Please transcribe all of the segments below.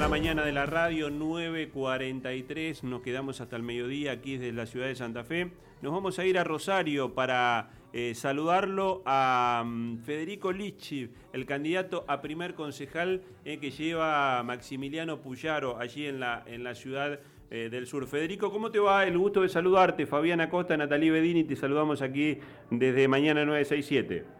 la mañana de la radio, 9.43, nos quedamos hasta el mediodía aquí desde la ciudad de Santa Fe. Nos vamos a ir a Rosario para eh, saludarlo a mm, Federico Lichi, el candidato a primer concejal eh, que lleva Maximiliano Puyaro allí en la, en la ciudad eh, del sur. Federico, ¿cómo te va? El gusto de saludarte. Fabiana Costa, Natalie Bedini, te saludamos aquí desde mañana 967.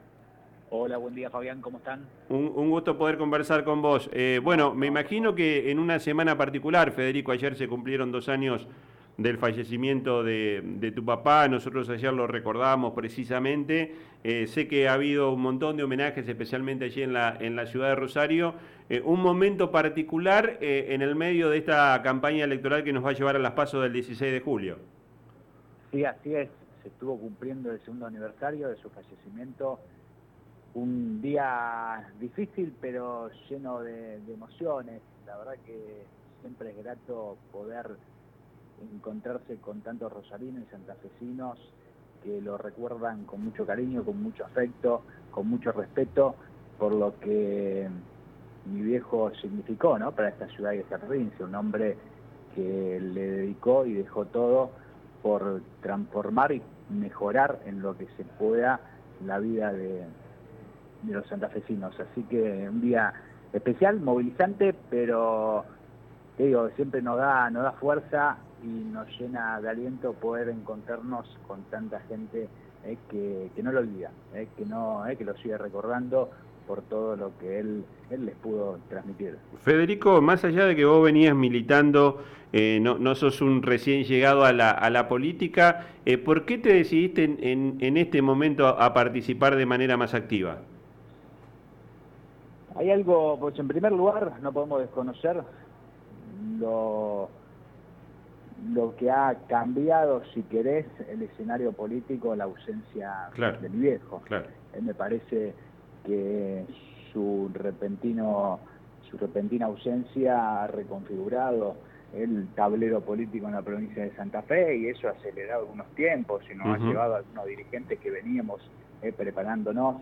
Hola, buen día Fabián, ¿cómo están? Un, gusto poder conversar con vos. Eh, bueno, me imagino que en una semana particular, Federico, ayer se cumplieron dos años del fallecimiento de, tu papá, nosotros ayer lo recordamos precisamente, eh, sé que ha habido un montón de homenajes, especialmente allí en la, en la ciudad de Rosario, eh, un momento particular en el medio de esta campaña electoral que nos va a llevar a las pasos del 16 de julio. Sí, así es, se estuvo cumpliendo el segundo aniversario de su fallecimiento un día difícil pero lleno de, emociones. La verdad que siempre es grato poder encontrarse con tantos rosarinos y santafesinos que lo recuerdan con mucho cariño, con mucho afecto, con mucho respeto por lo que mi viejo significó ¿no? para esta ciudad y esta provincia, un hombre que le dedicó y dejó todo por transformar y mejorar en lo que se pueda la vida de, de los santafesinos. Así que un día especial, movilizante, pero te digo, siempre nos da, nos da fuerza y nos llena de aliento poder encontrarnos con tanta gente eh, que, no lo olvida, eh, que, no, eh, que lo sigue recordando por todo lo que él, él les pudo transmitir. Federico, más allá de que vos venías militando, no, no sos un recién llegado a la, a la política, ¿por qué te decidiste en, en este momento a participar de manera más activa? Hay algo, pues en primer lugar, no podemos desconocer lo, lo que ha cambiado, si querés, el escenario político, la ausencia de mi viejo. me parece que su repentino su repentina ausencia ha reconfigurado el tablero político en la provincia de Santa Fe y eso ha acelerado algunos tiempos y nos ha llevado a algunos dirigentes que veníamos eh, preparándonos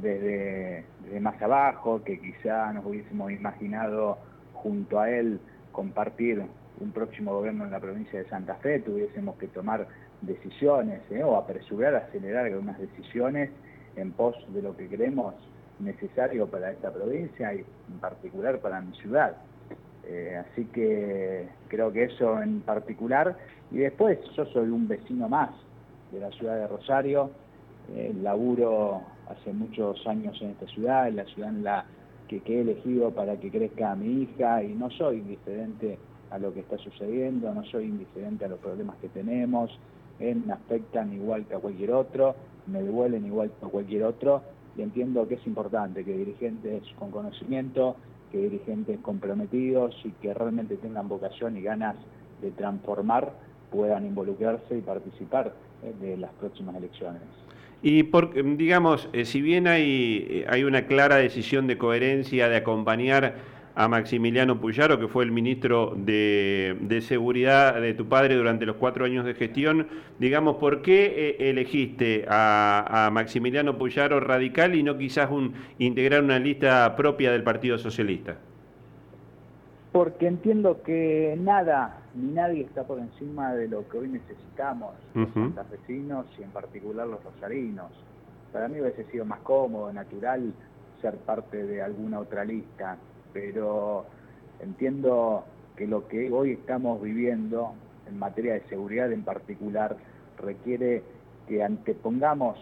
desde, más abajo, que quizá nos hubiésemos imaginado junto a él compartir un próximo gobierno en la provincia de Santa Fe, tuviésemos que tomar decisiones ¿eh? o apresurar, acelerar algunas decisiones en pos de lo que creemos necesario para esta provincia y en particular para mi ciudad. Eh, así que creo que eso en particular. Y después yo soy un vecino más de la ciudad de Rosario, eh, laburo hace muchos años en esta ciudad, en la ciudad en la que, he elegido para que crezca mi hija y no soy indiferente a lo que está sucediendo, no soy indiferente a los problemas que tenemos, eh, me afectan igual que a cualquier otro, me duelen igual que a cualquier otro y entiendo que es importante que dirigentes con conocimiento, que dirigentes comprometidos y que realmente tengan vocación y ganas de transformar puedan involucrarse y participar eh, de las próximas elecciones. Y por, digamos, eh, si bien hay, eh, hay una clara decisión de coherencia de acompañar a Maximiliano Puyaro, que fue el ministro de, Seguridad de tu padre durante los cuatro años de gestión, digamos, ¿por qué eh, elegiste a, Maximiliano Puyaro radical y no quizás un, integrar una lista propia del Partido Socialista? Porque entiendo que nada ni nadie está por encima de lo que hoy necesitamos los santafesinos y en particular los rosarinos. Para mí hubiese sido más cómodo, natural ser parte de alguna otra lista, pero entiendo que lo que hoy estamos viviendo en materia de seguridad en particular requiere que antepongamos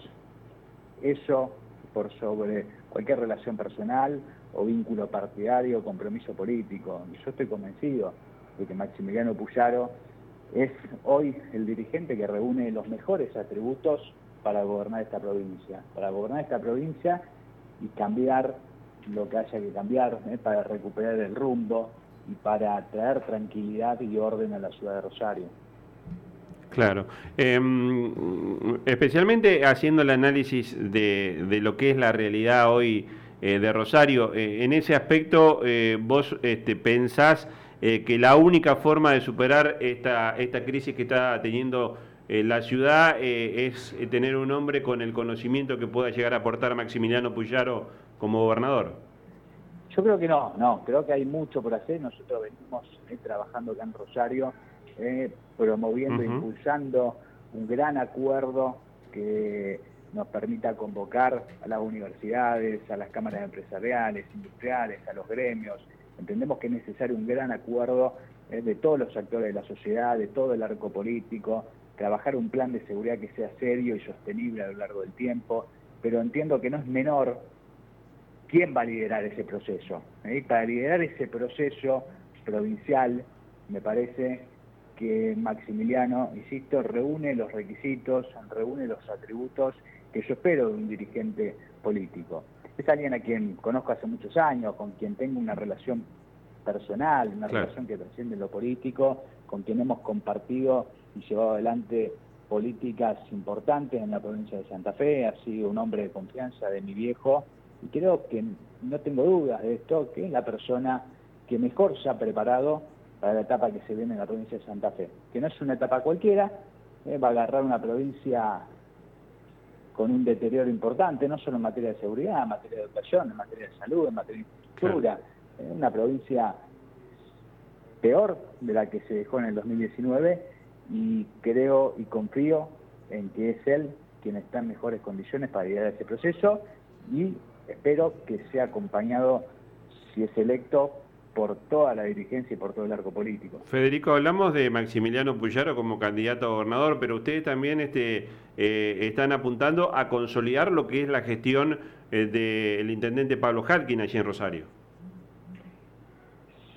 eso por sobre cualquier relación personal o vínculo partidario compromiso político. Yo estoy convencido de que Maximiliano Puyaro es hoy el dirigente que reúne los mejores atributos para gobernar esta provincia, para gobernar esta provincia y cambiar lo que haya que cambiar, ¿eh? para recuperar el rumbo y para traer tranquilidad y orden a la ciudad de Rosario. Claro. Em, especialmente haciendo el análisis de, lo que es la realidad hoy eh, de Rosario, eh, en ese aspecto vos este, pensás eh, que la única forma de superar esta, esta crisis que está teniendo eh, la ciudad eh, es tener un hombre con el conocimiento que pueda llegar a aportar Maximiliano Puyaro como gobernador. Yo creo que no, no, creo que hay mucho por hacer. Nosotros venimos eh, trabajando acá en Rosario, eh, promoviendo, impulsando un gran acuerdo que nos permita convocar a las universidades, a las cámaras empresariales, industriales, a los gremios. Entendemos que es necesario un gran acuerdo eh, de todos los actores de la sociedad, de todo el arco político, trabajar un plan de seguridad que sea serio y sostenible a lo largo del tiempo, pero entiendo que no es menor quién va a liderar ese proceso. ¿eh? Para liderar ese proceso provincial, me parece que Maximiliano, insisto, reúne los requisitos, reúne los atributos que yo espero de un dirigente político. Es alguien a quien conozco hace muchos años, con quien tengo una relación personal, una relación que trasciende lo político, con quien hemos compartido y llevado adelante políticas importantes en la provincia de Santa Fe, ha sido un hombre de confianza de mi viejo. Y creo que no tengo dudas de esto, que es la persona que mejor se ha preparado para la etapa que se viene en la provincia de Santa Fe, que no es una etapa cualquiera, eh, va a agarrar una provincia con un deterioro importante, no solo en materia de seguridad, en materia de educación, en materia de salud, en materia de infraestructura, eh, una provincia peor de la que se dejó en el 2019 y creo y confío en que es él quien está en mejores condiciones para liderar ese proceso y espero que sea acompañado, si es electo, por toda la dirigencia y por todo el arco político. Federico, hablamos de Maximiliano Puyaro como candidato a gobernador, pero ustedes también este, eh, están apuntando a consolidar lo que es la gestión eh, del intendente Pablo Halkin allí en Rosario.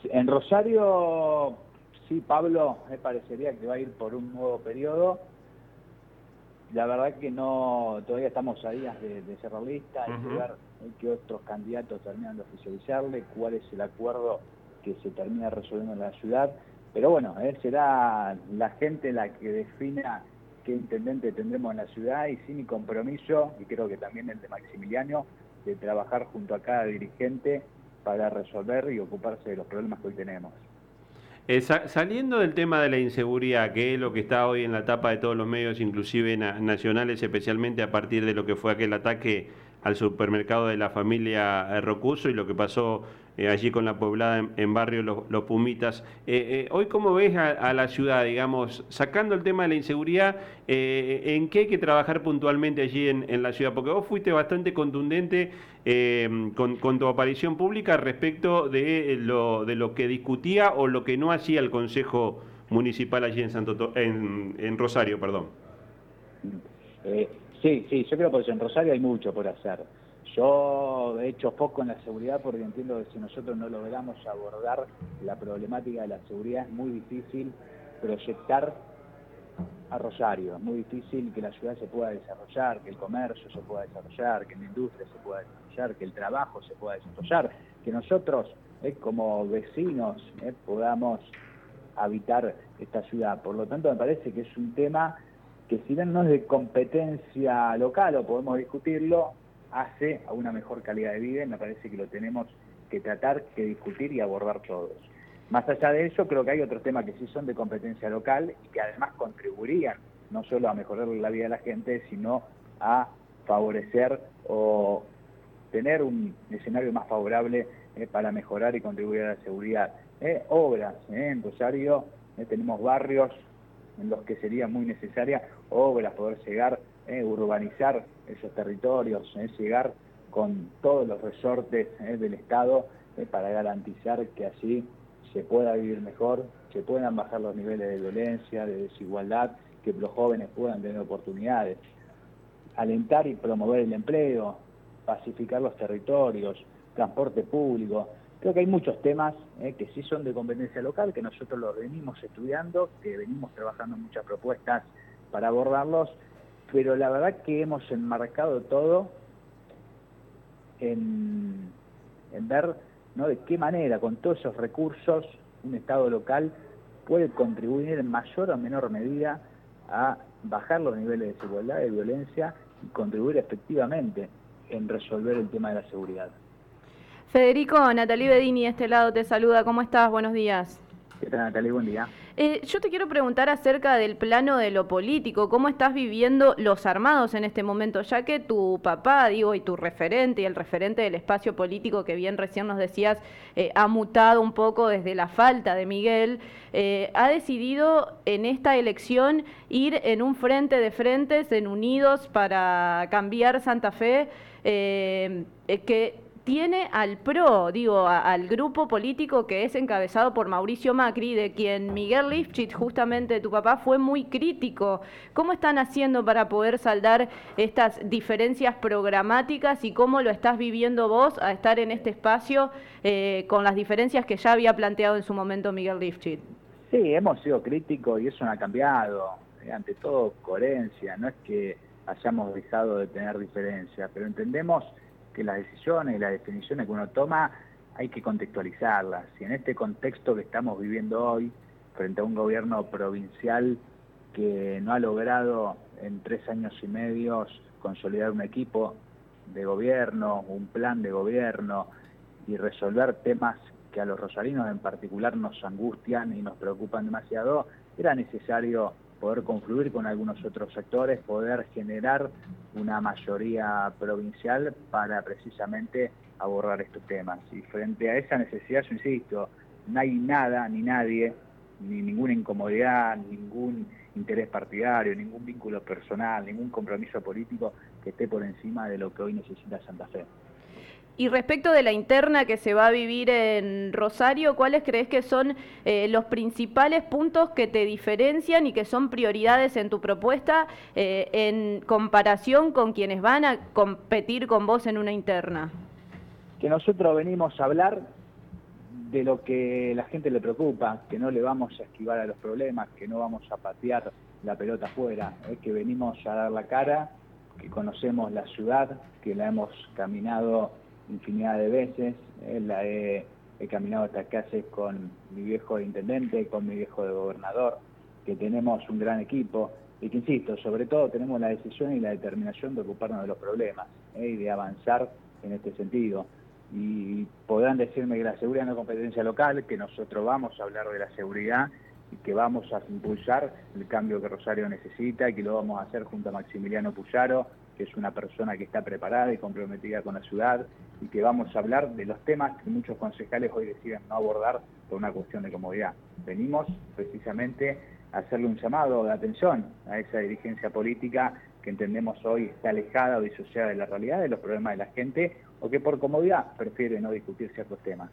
En Rosario, sí, Pablo, me parecería que va a ir por un nuevo periodo. La verdad que no, todavía estamos a días de, cerrar lista, y ver que otros candidatos terminan de oficializarle, cuál es el acuerdo que se termina resolviendo en la ciudad. Pero bueno, eh, será la gente la que defina qué intendente tendremos en la ciudad y sin mi compromiso, y creo que también el de Maximiliano, de trabajar junto a cada dirigente para resolver y ocuparse de los problemas que hoy tenemos. Eh, saliendo del tema de la inseguridad, que es lo que está hoy en la tapa de todos los medios, inclusive nacionales, especialmente a partir de lo que fue aquel ataque al supermercado de la familia Rocuso y lo que pasó eh, allí con la poblada en, barrio Los, Pumitas. Eh, hoy, ¿cómo ves a, la ciudad, digamos, sacando el tema de la inseguridad, en qué hay que trabajar puntualmente allí en, la ciudad? Porque vos fuiste bastante contundente con, tu aparición pública respecto de lo, de lo que discutía o lo que no hacía el Consejo Municipal allí en, Santo, en Rosario. perdón. Sí, sí, yo creo que en Rosario hay mucho por hacer. Yo he hecho poco en la seguridad porque entiendo que si nosotros no logramos abordar la problemática de la seguridad es muy difícil proyectar a Rosario, es muy difícil que la ciudad se pueda desarrollar, que el comercio se pueda desarrollar, que la industria se pueda desarrollar, que el trabajo se pueda desarrollar, que nosotros eh, como vecinos eh, podamos habitar esta ciudad. Por lo tanto, me parece que es un tema que si bien no es de competencia local o podemos discutirlo, hace a una mejor calidad de vida y me parece que lo tenemos que tratar, que discutir y abordar todos. Más allá de eso, creo que hay otros temas que sí son de competencia local y que además contribuirían no solo a mejorar la vida de la gente, sino a favorecer o tener un escenario más favorable eh, para mejorar y contribuir a la seguridad. Eh, obras, eh, en Rosario tenemos barrios en los que sería muy necesaria obras, poder llegar, urbanizar esos territorios, llegar con todos los resortes del Estado para garantizar que así se pueda vivir mejor, se puedan bajar los niveles de violencia, de desigualdad, que los jóvenes puedan tener oportunidades. Alentar y promover el empleo, pacificar los territorios, transporte público. Creo que hay muchos temas eh, que sí son de competencia local, que nosotros los venimos estudiando, que venimos trabajando muchas propuestas para abordarlos, pero la verdad que hemos enmarcado todo en, ver ¿no? de qué manera con todos esos recursos un Estado local puede contribuir en mayor o menor medida a bajar los niveles de desigualdad, de violencia y contribuir efectivamente en resolver el tema de la seguridad. Federico, Natalie Bedini de este lado te saluda. ¿Cómo estás? Buenos días. ¿Qué tal, Natalie? Buen día. Eh, yo te quiero preguntar acerca del plano de lo político, cómo estás viviendo los armados en este momento, ya que tu papá, digo, y tu referente y el referente del espacio político que bien recién nos decías, eh, ha mutado un poco desde la falta de Miguel, eh, ha decidido en esta elección ir en un frente de frentes, en Unidos para cambiar Santa Fe, que tiene al PRO, digo, al grupo político que es encabezado por Mauricio Macri, de quien Miguel Lifchit, justamente tu papá, fue muy crítico. ¿Cómo están haciendo para poder saldar estas diferencias programáticas y cómo lo estás viviendo vos a estar en este espacio eh, con las diferencias que ya había planteado en su momento Miguel Lifchit? Sí, hemos sido críticos y eso no ha cambiado. Eh, ante todo, coherencia. No es que hayamos dejado de tener diferencias, pero entendemos que las decisiones y las definiciones que uno toma hay que contextualizarlas. Y en este contexto que estamos viviendo hoy, frente a un gobierno provincial que no ha logrado en tres años y medio consolidar un equipo de gobierno, un plan de gobierno y resolver temas que a los rosarinos en particular nos angustian y nos preocupan demasiado, era necesario poder confluir con algunos otros sectores, poder generar una mayoría provincial para precisamente abordar estos temas. Y frente a esa necesidad, yo insisto, no hay nada ni nadie, ni ninguna incomodidad, ningún interés partidario, ningún vínculo personal, ningún compromiso político que esté por encima de lo que hoy necesita Santa Fe. Y respecto de la interna que se va a vivir en Rosario, ¿cuáles crees que son eh, los principales puntos que te diferencian y que son prioridades en tu propuesta eh, en comparación con quienes van a competir con vos en una interna? Que nosotros venimos a hablar de lo que la gente le preocupa, que no le vamos a esquivar a los problemas, que no vamos a patear la pelota afuera, que venimos a dar la cara, que conocemos la ciudad, que la hemos caminado infinidad de veces. Eh, he, caminado estas calles con mi viejo intendente, con mi viejo de gobernador, que tenemos un gran equipo y que, insisto, sobre todo tenemos la decisión y la determinación de ocuparnos de los problemas eh, y de avanzar en este sentido. Y podrán decirme que la seguridad no es competencia local, que nosotros vamos a hablar de la seguridad y que vamos a impulsar el cambio que Rosario necesita y que lo vamos a hacer junto a Maximiliano Puyaro, que es una persona que está preparada y comprometida con la ciudad y que vamos a hablar de los temas que muchos concejales hoy deciden no abordar por una cuestión de comodidad. Venimos precisamente a hacerle un llamado de atención a esa dirigencia política que entendemos hoy está alejada o disociada de la realidad, de los problemas de la gente, o que por comodidad prefiere no discutir ciertos temas.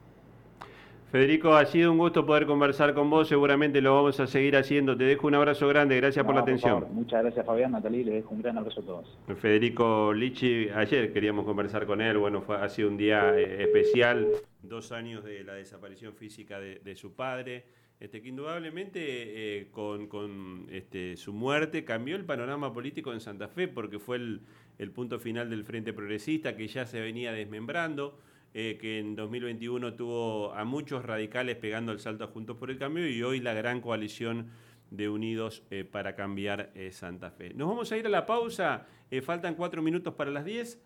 Federico, ha sido un gusto poder conversar con vos, seguramente lo vamos a seguir haciendo. Te dejo un abrazo grande, gracias por la atención. Muchas gracias Fabián, Natalí, les dejo un gran abrazo a todos. Federico Lichi, ayer queríamos conversar con él, bueno, fue, ha sido un día eh, especial, dos años de la desaparición física de, su padre, este, que indudablemente eh, con, este, su muerte cambió el panorama político en Santa Fe, porque fue el, el punto final del Frente Progresista que ya se venía desmembrando eh, que en 2021 tuvo a muchos radicales pegando el salto Juntos por el Cambio y hoy la gran coalición de Unidos eh, para cambiar eh, Santa Fe. Nos vamos a ir a la pausa, faltan cuatro minutos para las 10.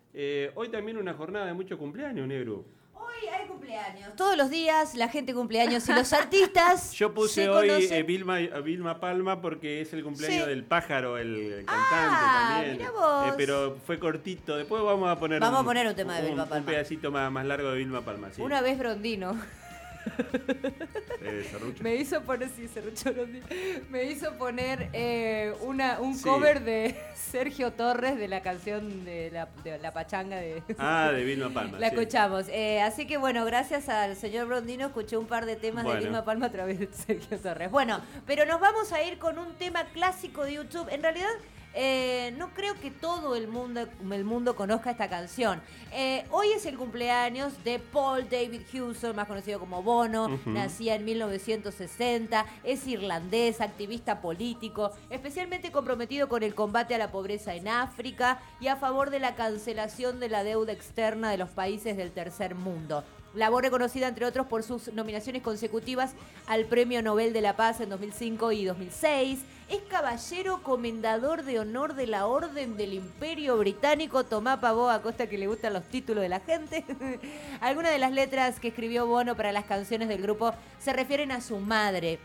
hoy también una jornada de mucho cumpleaños, negro. Hoy hay cumpleaños. Todos los días la gente cumpleaños y los artistas. Yo puse hoy eh, Vilma, Vilma, Palma porque es el cumpleaños del pájaro, el cantante ah, también. Eh, pero fue cortito. Después vamos a poner. Vamos a poner un tema de Vilma Palma. Un pedacito más, más largo de Vilma Palma. Una vez Brondino. me hizo poner, sí, me hizo poner eh, una, un cover de Sergio Torres de la canción de la, de la pachanga de... Ah, de Vilma Palma. la escuchamos. Eh, así que bueno, gracias al señor Brondino escuché un par de temas de Vilma Palma a través de Sergio Torres. Bueno, pero nos vamos a ir con un tema clásico de YouTube. En realidad eh, no creo que todo el mundo, el mundo conozca esta canción. Eh, hoy es el cumpleaños de Paul David Hewson, más conocido como Bono. Nacía en 1960, es irlandés, activista político, especialmente comprometido con el combate a la pobreza en África y a favor de la cancelación de la deuda externa de los países del tercer mundo. Labor reconocida, entre otros, por sus nominaciones consecutivas al Premio Nobel de la Paz en 2005 y 2006. Es caballero comendador de honor de la Orden del Imperio Británico. Tomá pavó a costa que le gustan los títulos de la gente. Algunas de las letras que escribió Bono para las canciones del grupo se refieren a su madre,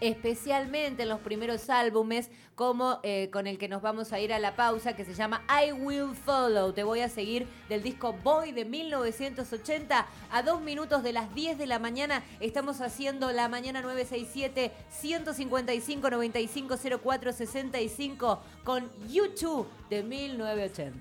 especialmente en los primeros álbumes, como eh, con el que nos vamos a ir a la pausa, que se llama I Will Follow. Te voy a seguir del disco Boy de 1980 a dos minutos de las 10 de la mañana. Estamos haciendo la mañana 967 155 9504 65 con YouTube de 1980.